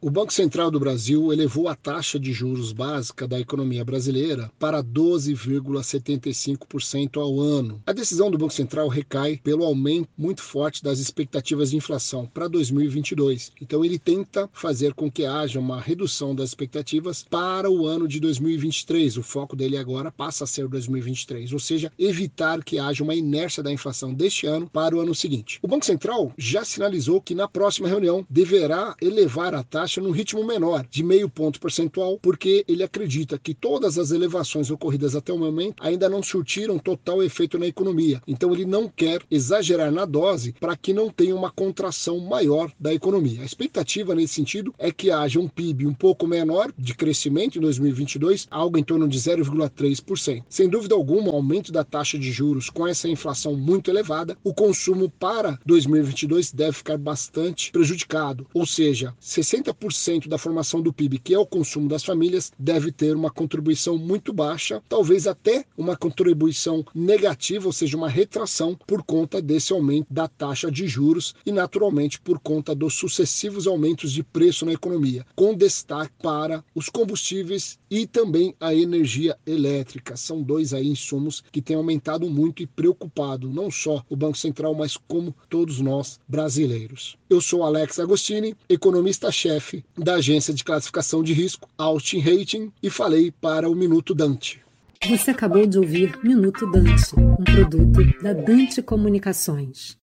O Banco Central do Brasil elevou a taxa de juros básica da economia brasileira para 12,75% ao ano. A decisão do Banco Central recai pelo aumento muito forte das expectativas de inflação para 2022. Então, ele tenta fazer com que haja uma redução das expectativas para o ano de 2023. O foco dele agora passa a ser 2023, ou seja, evitar que haja uma inércia da inflação deste ano para o ano seguinte. O Banco Central já sinalizou que na próxima reunião deverá elevar a taxa taxa num ritmo menor, de meio ponto percentual, porque ele acredita que todas as elevações ocorridas até o momento ainda não surtiram total efeito na economia. Então ele não quer exagerar na dose para que não tenha uma contração maior da economia. A expectativa nesse sentido é que haja um PIB um pouco menor de crescimento em 2022, algo em torno de 0,3%. Sem dúvida alguma, o aumento da taxa de juros com essa inflação muito elevada, o consumo para 2022 deve ficar bastante prejudicado, ou seja, 60 30% da formação do PIB, que é o consumo das famílias, deve ter uma contribuição muito baixa, talvez até uma contribuição negativa, ou seja, uma retração por conta desse aumento da taxa de juros e, naturalmente, por conta dos sucessivos aumentos de preço na economia, com destaque para os combustíveis e também a energia elétrica. São dois aí insumos que têm aumentado muito e preocupado não só o Banco Central, mas como todos nós brasileiros. Eu sou Alex Agostini, economista-chefe da agência de classificação de risco Austin Rating e falei para o Minuto Dante. Você acabou de ouvir Minuto Dante, um produto da Dante Comunicações.